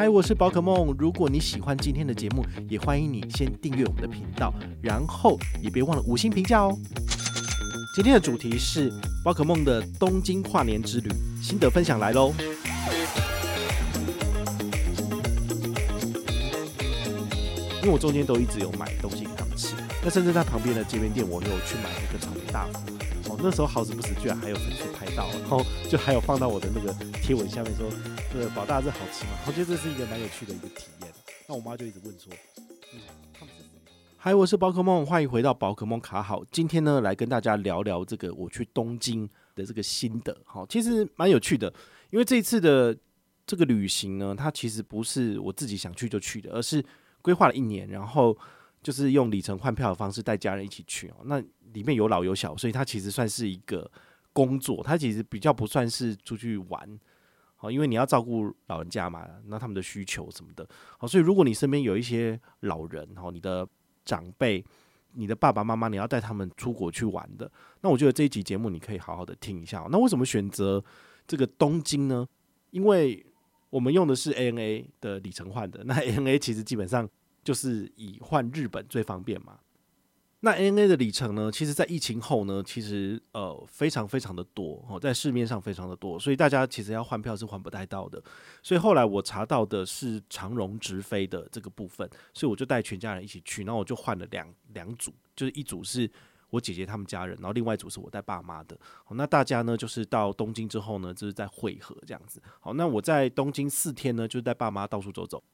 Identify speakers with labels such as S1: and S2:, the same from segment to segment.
S1: 嗨，我是宝可梦。如果你喜欢今天的节目，也欢迎你先订阅我们的频道，然后也别忘了五星评价哦。今天的主题是宝可梦的东京跨年之旅心得分享来喽。因为我中间都一直有买东西给他们吃，那甚至在旁边的街边店，我有去买那个草莓大福。哦，那时候好死不死，居然还有粉丝拍到，然后就还有放到我的那个贴文下面说。对，宝大这好吃吗？我觉得这是一个蛮有趣的一个体验。那我妈就一直问说：“嗯，他们是谁？”嗨，我是宝可梦，欢迎回到宝可梦卡好。今天呢，来跟大家聊聊这个我去东京的这个心得。好，其实蛮有趣的，因为这一次的这个旅行呢，它其实不是我自己想去就去的，而是规划了一年，然后就是用里程换票的方式带家人一起去哦。那里面有老有小，所以它其实算是一个工作，它其实比较不算是出去玩。好，因为你要照顾老人家嘛，那他们的需求什么的，好，所以如果你身边有一些老人，好，你的长辈、你的爸爸妈妈，你要带他们出国去玩的，那我觉得这一集节目你可以好好的听一下。那为什么选择这个东京呢？因为我们用的是 ANA 的里程换的，那 ANA 其实基本上就是以换日本最方便嘛。那 N A 的里程呢？其实，在疫情后呢，其实呃非常非常的多哦，在市面上非常的多，所以大家其实要换票是换不太到的。所以后来我查到的是长荣直飞的这个部分，所以我就带全家人一起去，然后我就换了两两组，就是一组是我姐姐他们家人，然后另外一组是我带爸妈的。那大家呢就是到东京之后呢，就是在会合这样子。好，那我在东京四天呢，就是带爸妈到处走走。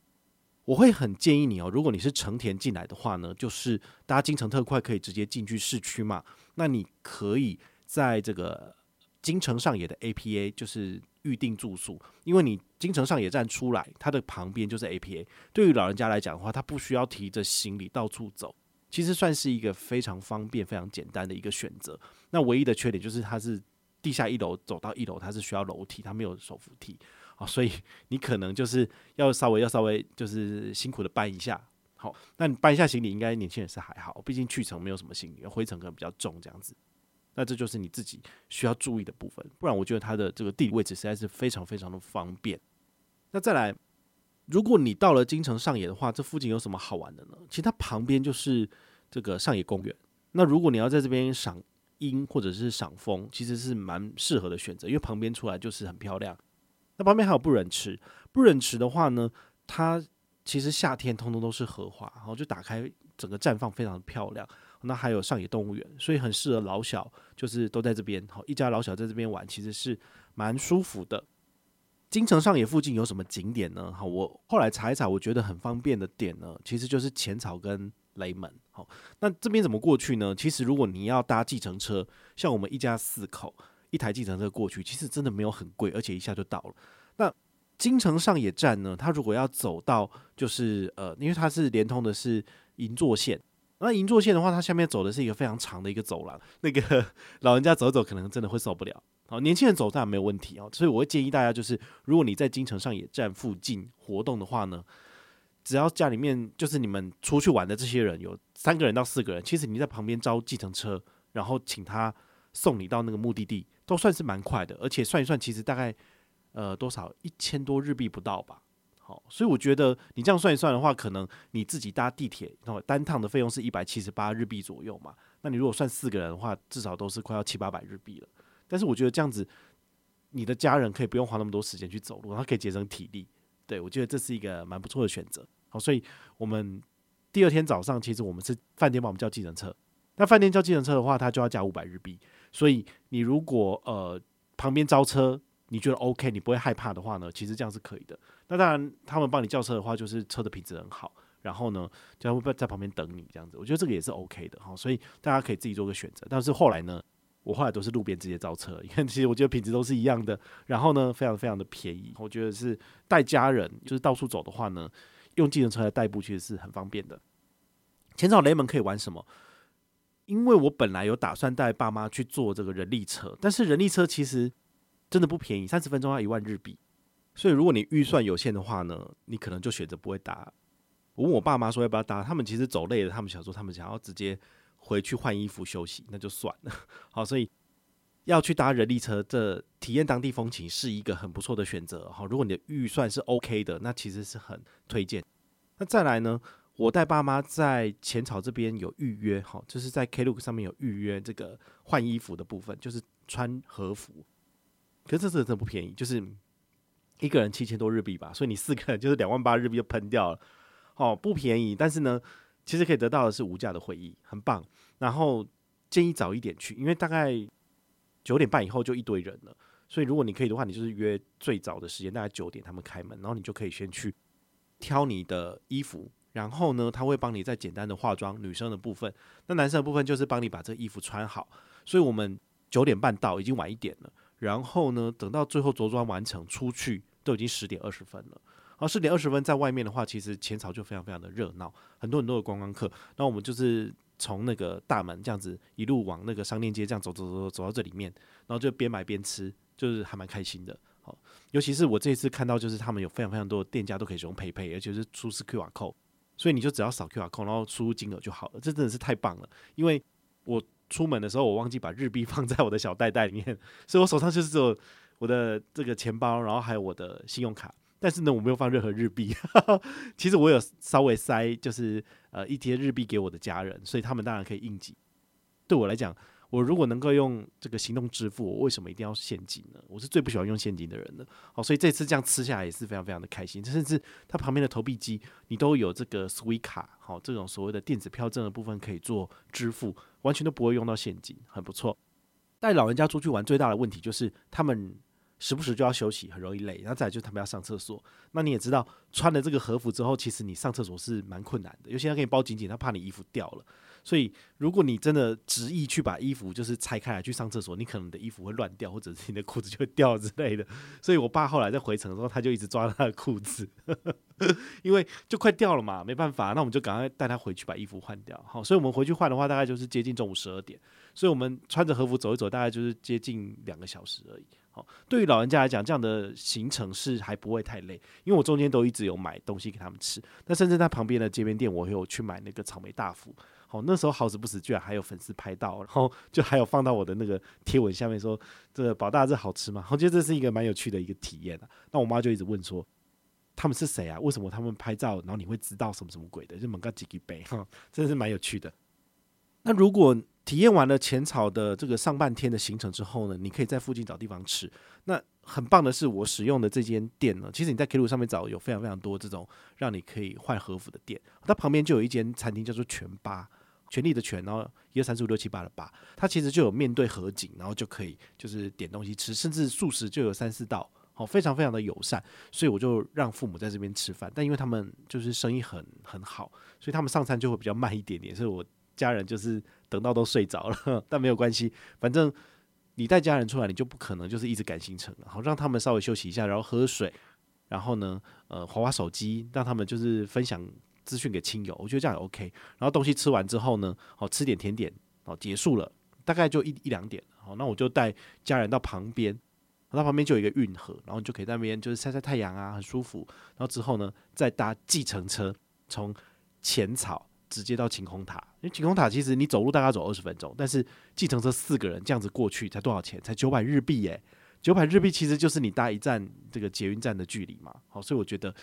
S1: 我会很建议你哦，如果你是成田进来的话呢，就是搭京成特快可以直接进去市区嘛。那你可以在这个京成上野的 APA 就是预定住宿，因为你京成上野站出来，它的旁边就是 APA。对于老人家来讲的话，他不需要提着行李到处走，其实算是一个非常方便、非常简单的一个选择。那唯一的缺点就是它是地下一楼走到一楼，它是需要楼梯，它没有手扶梯。好，所以你可能就是要稍微要稍微就是辛苦的搬一下。好，那你搬一下行李，应该年轻人是还好，毕竟去程没有什么行李，回程可能比较重这样子。那这就是你自己需要注意的部分。不然，我觉得它的这个地理位置实在是非常非常的方便。那再来，如果你到了京城上野的话，这附近有什么好玩的呢？其实它旁边就是这个上野公园。那如果你要在这边赏樱或者是赏枫，其实是蛮适合的选择，因为旁边出来就是很漂亮。那旁边还有不忍池，不忍池的话呢，它其实夏天通通都是荷花，然后就打开整个绽放非常的漂亮。那还有上野动物园，所以很适合老小，就是都在这边，好一家老小在这边玩，其实是蛮舒服的。京城上野附近有什么景点呢？好，我后来查一查，我觉得很方便的点呢，其实就是浅草跟雷门。好，那这边怎么过去呢？其实如果你要搭计程车，像我们一家四口。一台计程车过去，其实真的没有很贵，而且一下就到了。那京成上野站呢？它如果要走到，就是呃，因为它是连通的是银座线，那银座线的话，它下面走的是一个非常长的一个走廊，那个老人家走走可能真的会受不了。好，年轻人走当然没有问题哦。所以我会建议大家，就是如果你在京成上野站附近活动的话呢，只要家里面就是你们出去玩的这些人有三个人到四个人，其实你在旁边招计程车，然后请他送你到那个目的地。都算是蛮快的，而且算一算，其实大概呃多少一千多日币不到吧。好，所以我觉得你这样算一算的话，可能你自己搭地铁，然后单趟的费用是一百七十八日币左右嘛。那你如果算四个人的话，至少都是快要七八百日币了。但是我觉得这样子，你的家人可以不用花那么多时间去走路，然后可以节省体力。对，我觉得这是一个蛮不错的选择。好，所以我们第二天早上，其实我们是饭店帮我们叫计程车。那饭店叫计程车的话，它就要加五百日币。所以你如果呃旁边招车，你觉得 OK，你不会害怕的话呢，其实这样是可以的。那当然，他们帮你叫车的话，就是车的品质很好，然后呢，就会在旁边等你这样子。我觉得这个也是 OK 的哈。所以大家可以自己做个选择。但是后来呢，我后来都是路边直接招车，因为其实我觉得品质都是一样的。然后呢，非常非常的便宜。我觉得是带家人就是到处走的话呢，用计程车来代步其实是很方便的。浅草雷门可以玩什么？因为我本来有打算带爸妈去坐这个人力车，但是人力车其实真的不便宜，三十分钟要一万日币。所以如果你预算有限的话呢，你可能就选择不会搭。我问我爸妈说要不要搭，他们其实走累了，他们想说他们想要直接回去换衣服休息，那就算了。好，所以要去搭人力车，这体验当地风情是一个很不错的选择哈。如果你的预算是 OK 的，那其实是很推荐。那再来呢，我带爸妈在浅草这边有预约哈，就是在 Klook 上面有预约这个换衣服的部分，就是穿和服。可是这真的不便宜，就是一个人七千多日币吧，所以你四个人就是两万八日币就喷掉了，哦，不便宜。但是呢，其实可以得到的是无价的回忆，很棒。然后建议早一点去，因为大概。九点半以后就一堆人了，所以如果你可以的话，你就是约最早的时间，大概九点他们开门，然后你就可以先去挑你的衣服，然后呢，他会帮你再简单的化妆，女生的部分，那男生的部分就是帮你把这衣服穿好。所以我们九点半到，已经晚一点了，然后呢，等到最后着装完成出去，都已经十点二十分了。然后十点二十分在外面的话，其实前朝就非常非常的热闹，很多很多的观光客。那我们就是。从那个大门这样子一路往那个商店街这样走走走走到这里面，然后就边买边吃，就是还蛮开心的。好，尤其是我这一次看到，就是他们有非常非常多的店家都可以使用佩佩而且是出示 QR code，所以你就只要扫 QR code，然后输入金额就好了。这真的是太棒了，因为我出门的时候我忘记把日币放在我的小袋袋里面，所以我手上就是只有我的这个钱包，然后还有我的信用卡。但是呢，我没有放任何日币。其实我有稍微塞，就是呃一些日币给我的家人，所以他们当然可以应急。对我来讲，我如果能够用这个行动支付，我为什么一定要现金呢？我是最不喜欢用现金的人的。好，所以这次这样吃下来也是非常非常的开心。甚至它旁边的投币机，你都有这个 Suica 卡，好，这种所谓的电子票证的部分可以做支付，完全都不会用到现金，很不错。带老人家出去玩最大的问题就是他们。时不时就要休息，很容易累。然后再来就是他们要上厕所。那你也知道，穿了这个和服之后，其实你上厕所是蛮困难的。尤其他给你包紧紧，他怕你衣服掉了。所以如果你真的执意去把衣服就是拆开来去上厕所，你可能你的衣服会乱掉，或者是你的裤子就会掉之类的。所以我爸后来在回程的时候，他就一直抓他的裤子，因为就快掉了嘛，没办法。那我们就赶快带他回去把衣服换掉。好，所以我们回去换的话，大概就是接近中午十二点。所以我们穿着和服走一走，大概就是接近两个小时而已。对于老人家来讲，这样的行程是还不会太累，因为我中间都一直有买东西给他们吃。那甚至在旁边的街边店，我有去买那个草莓大福。好，那时候好死不死，居然还有粉丝拍到，然后就还有放到我的那个贴文下面说：“这个宝大这好吃吗？” 我觉得这是一个蛮有趣的一个体验啊。那我妈就一直问说：“他们是谁啊？为什么他们拍照，然后你会知道什么什么鬼的？”就猛个几几杯，哈，真的是蛮有趣的。那如果体验完了浅草的这个上半天的行程之后呢，你可以在附近找地方吃。那很棒的是，我使用的这间店呢，其实你在 Klook 上面找有非常非常多这种让你可以换和服的店。它旁边就有一间餐厅叫做全八，权力的权，然后一二三四五六七八的八。它其实就有面对河景，然后就可以就是点东西吃，甚至素食就有三四道，好，非常非常的友善。所以我就让父母在这边吃饭，但因为他们就是生意很很好，所以他们上餐就会比较慢一点点，所以我。家人就是等到都睡着了，但没有关系，反正你带家人出来，你就不可能就是一直赶行程了。好，让他们稍微休息一下，然后喝水，然后呢，呃，划划手机，让他们就是分享资讯给亲友，我觉得这样也 OK。然后东西吃完之后呢，好，吃点甜点，好，结束了，大概就一一两点，好，那我就带家人到旁边，到旁边就有一个运河，然后你就可以在那边就是晒晒太阳啊，很舒服。然后之后呢，再搭计程车从浅草。直接到晴空塔，因为晴空塔其实你走路大概走二十分钟，但是计程车四个人这样子过去才多少钱？才九百日币耶！九百日币其实就是你搭一站这个捷运站的距离嘛。好，所以我觉得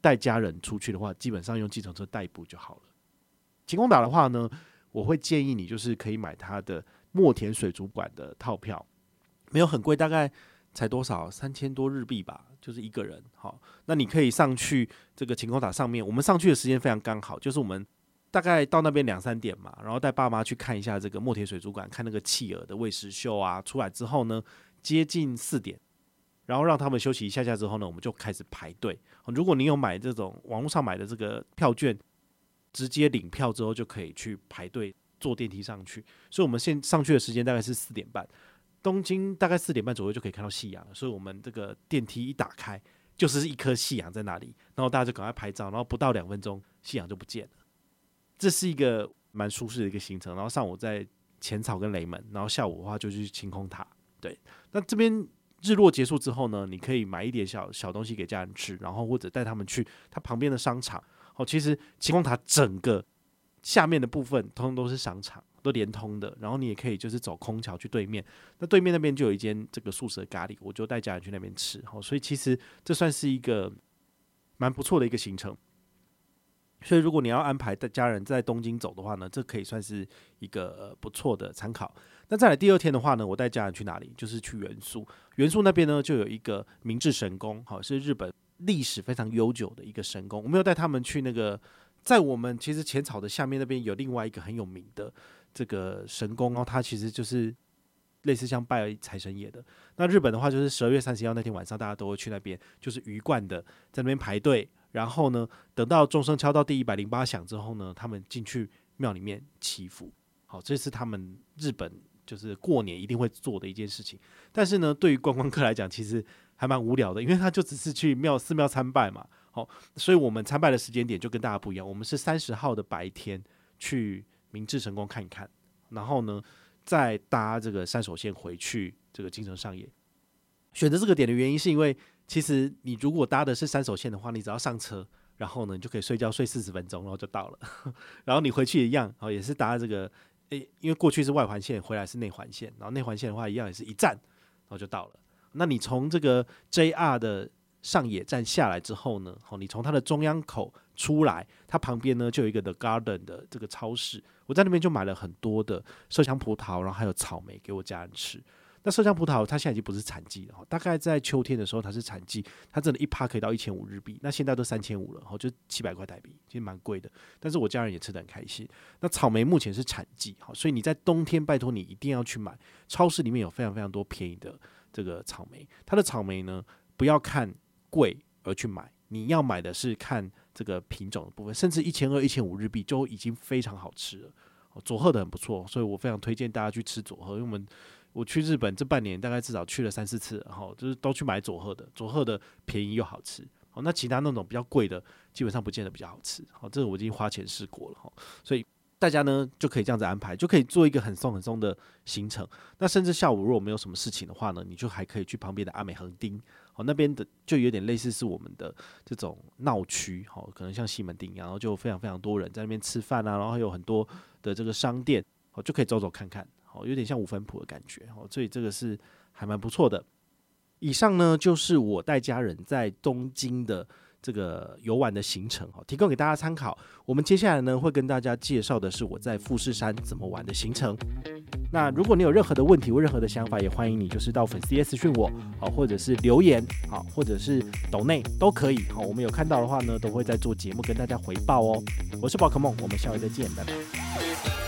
S1: 带家人出去的话，基本上用计程车代步就好了。晴空塔的话呢，我会建议你就是可以买它的墨田水族馆的套票，没有很贵，大概才多少三千多日币吧，就是一个人。好，那你可以上去这个晴空塔上面，我们上去的时间非常刚好，就是我们。大概到那边两三点嘛，然后带爸妈去看一下这个墨田水族馆，看那个企鹅的喂食秀啊。出来之后呢，接近四点，然后让他们休息一下下之后呢，我们就开始排队。如果你有买这种网络上买的这个票券，直接领票之后就可以去排队坐电梯上去。所以我们现上去的时间大概是四点半，东京大概四点半左右就可以看到夕阳了。所以我们这个电梯一打开，就是一颗夕阳在那里，然后大家就赶快拍照，然后不到两分钟，夕阳就不见了。这是一个蛮舒适的一个行程，然后上午在浅草跟雷门，然后下午的话就去晴空塔。对，那这边日落结束之后呢，你可以买一点小小东西给家人吃，然后或者带他们去它旁边的商场。哦，其实晴空塔整个下面的部分通通都是商场，都连通的。然后你也可以就是走空桥去对面，那对面那边就有一间这个素食咖喱，我就带家人去那边吃。好，所以其实这算是一个蛮不错的一个行程。所以如果你要安排带家人在东京走的话呢，这可以算是一个不错的参考。那再来第二天的话呢，我带家人去哪里？就是去元素。元素那边呢就有一个明治神宫，好，是日本历史非常悠久的一个神宫。我没有带他们去那个。在我们其实浅草的下面那边有另外一个很有名的这个神宫哦，它其实就是类似像拜财神爷的。那日本的话，就是十二月三十一号那天晚上，大家都会去那边，就是鱼贯的在那边排队。然后呢，等到钟声敲到第一百零八响之后呢，他们进去庙里面祈福。好，这是他们日本就是过年一定会做的一件事情。但是呢，对于观光客来讲，其实还蛮无聊的，因为他就只是去庙寺庙参拜嘛。好，所以我们参拜的时间点就跟大家不一样。我们是三十号的白天去明治神宫看一看，然后呢，再搭这个山手线回去这个京城上野。选择这个点的原因是因为，其实你如果搭的是山手线的话，你只要上车，然后呢，你就可以睡觉睡四十分钟，然后就到了。然后你回去也一样，哦，也是搭这个，诶，因为过去是外环线，回来是内环线，然后内环线的话一样也是一站，然后就到了。那你从这个 JR 的上野站下来之后呢，好，你从它的中央口出来，它旁边呢就有一个 The Garden 的这个超市，我在那边就买了很多的麝香葡萄，然后还有草莓给我家人吃。那麝香葡萄它现在已经不是产季了，大概在秋天的时候它是产季，它真的一趴可以到一千五日币，那现在都三千五了，好，就七百块台币，其实蛮贵的。但是我家人也吃得很开心。那草莓目前是产季，好，所以你在冬天拜托你一定要去买，超市里面有非常非常多便宜的这个草莓，它的草莓呢不要看。贵而去买，你要买的是看这个品种的部分，甚至一千二、一千五日币就已经非常好吃了。佐贺的很不错，所以我非常推荐大家去吃佐贺。因为我们我去日本这半年大概至少去了三四次，然后就是都去买佐贺的，佐贺的便宜又好吃。好，那其他那种比较贵的，基本上不见得比较好吃。好，这个我已经花钱试过了哈，所以大家呢就可以这样子安排，就可以做一个很松很松的行程。那甚至下午如果没有什么事情的话呢，你就还可以去旁边的阿美横丁。哦，那边的就有点类似是我们的这种闹区，好，可能像西门町一样，然后就非常非常多人在那边吃饭啊，然后有很多的这个商店，哦，就可以走走看看，哦，有点像五分谱的感觉，哦，所以这个是还蛮不错的。以上呢就是我带家人在东京的这个游玩的行程，哦，提供给大家参考。我们接下来呢会跟大家介绍的是我在富士山怎么玩的行程。那如果你有任何的问题或任何的想法，也欢迎你就是到粉丝页私讯我，好，或者是留言，好，或者是抖内都可以，好，我们有看到的话呢，都会在做节目跟大家回报哦。我是宝可梦，我们下回再见，拜拜。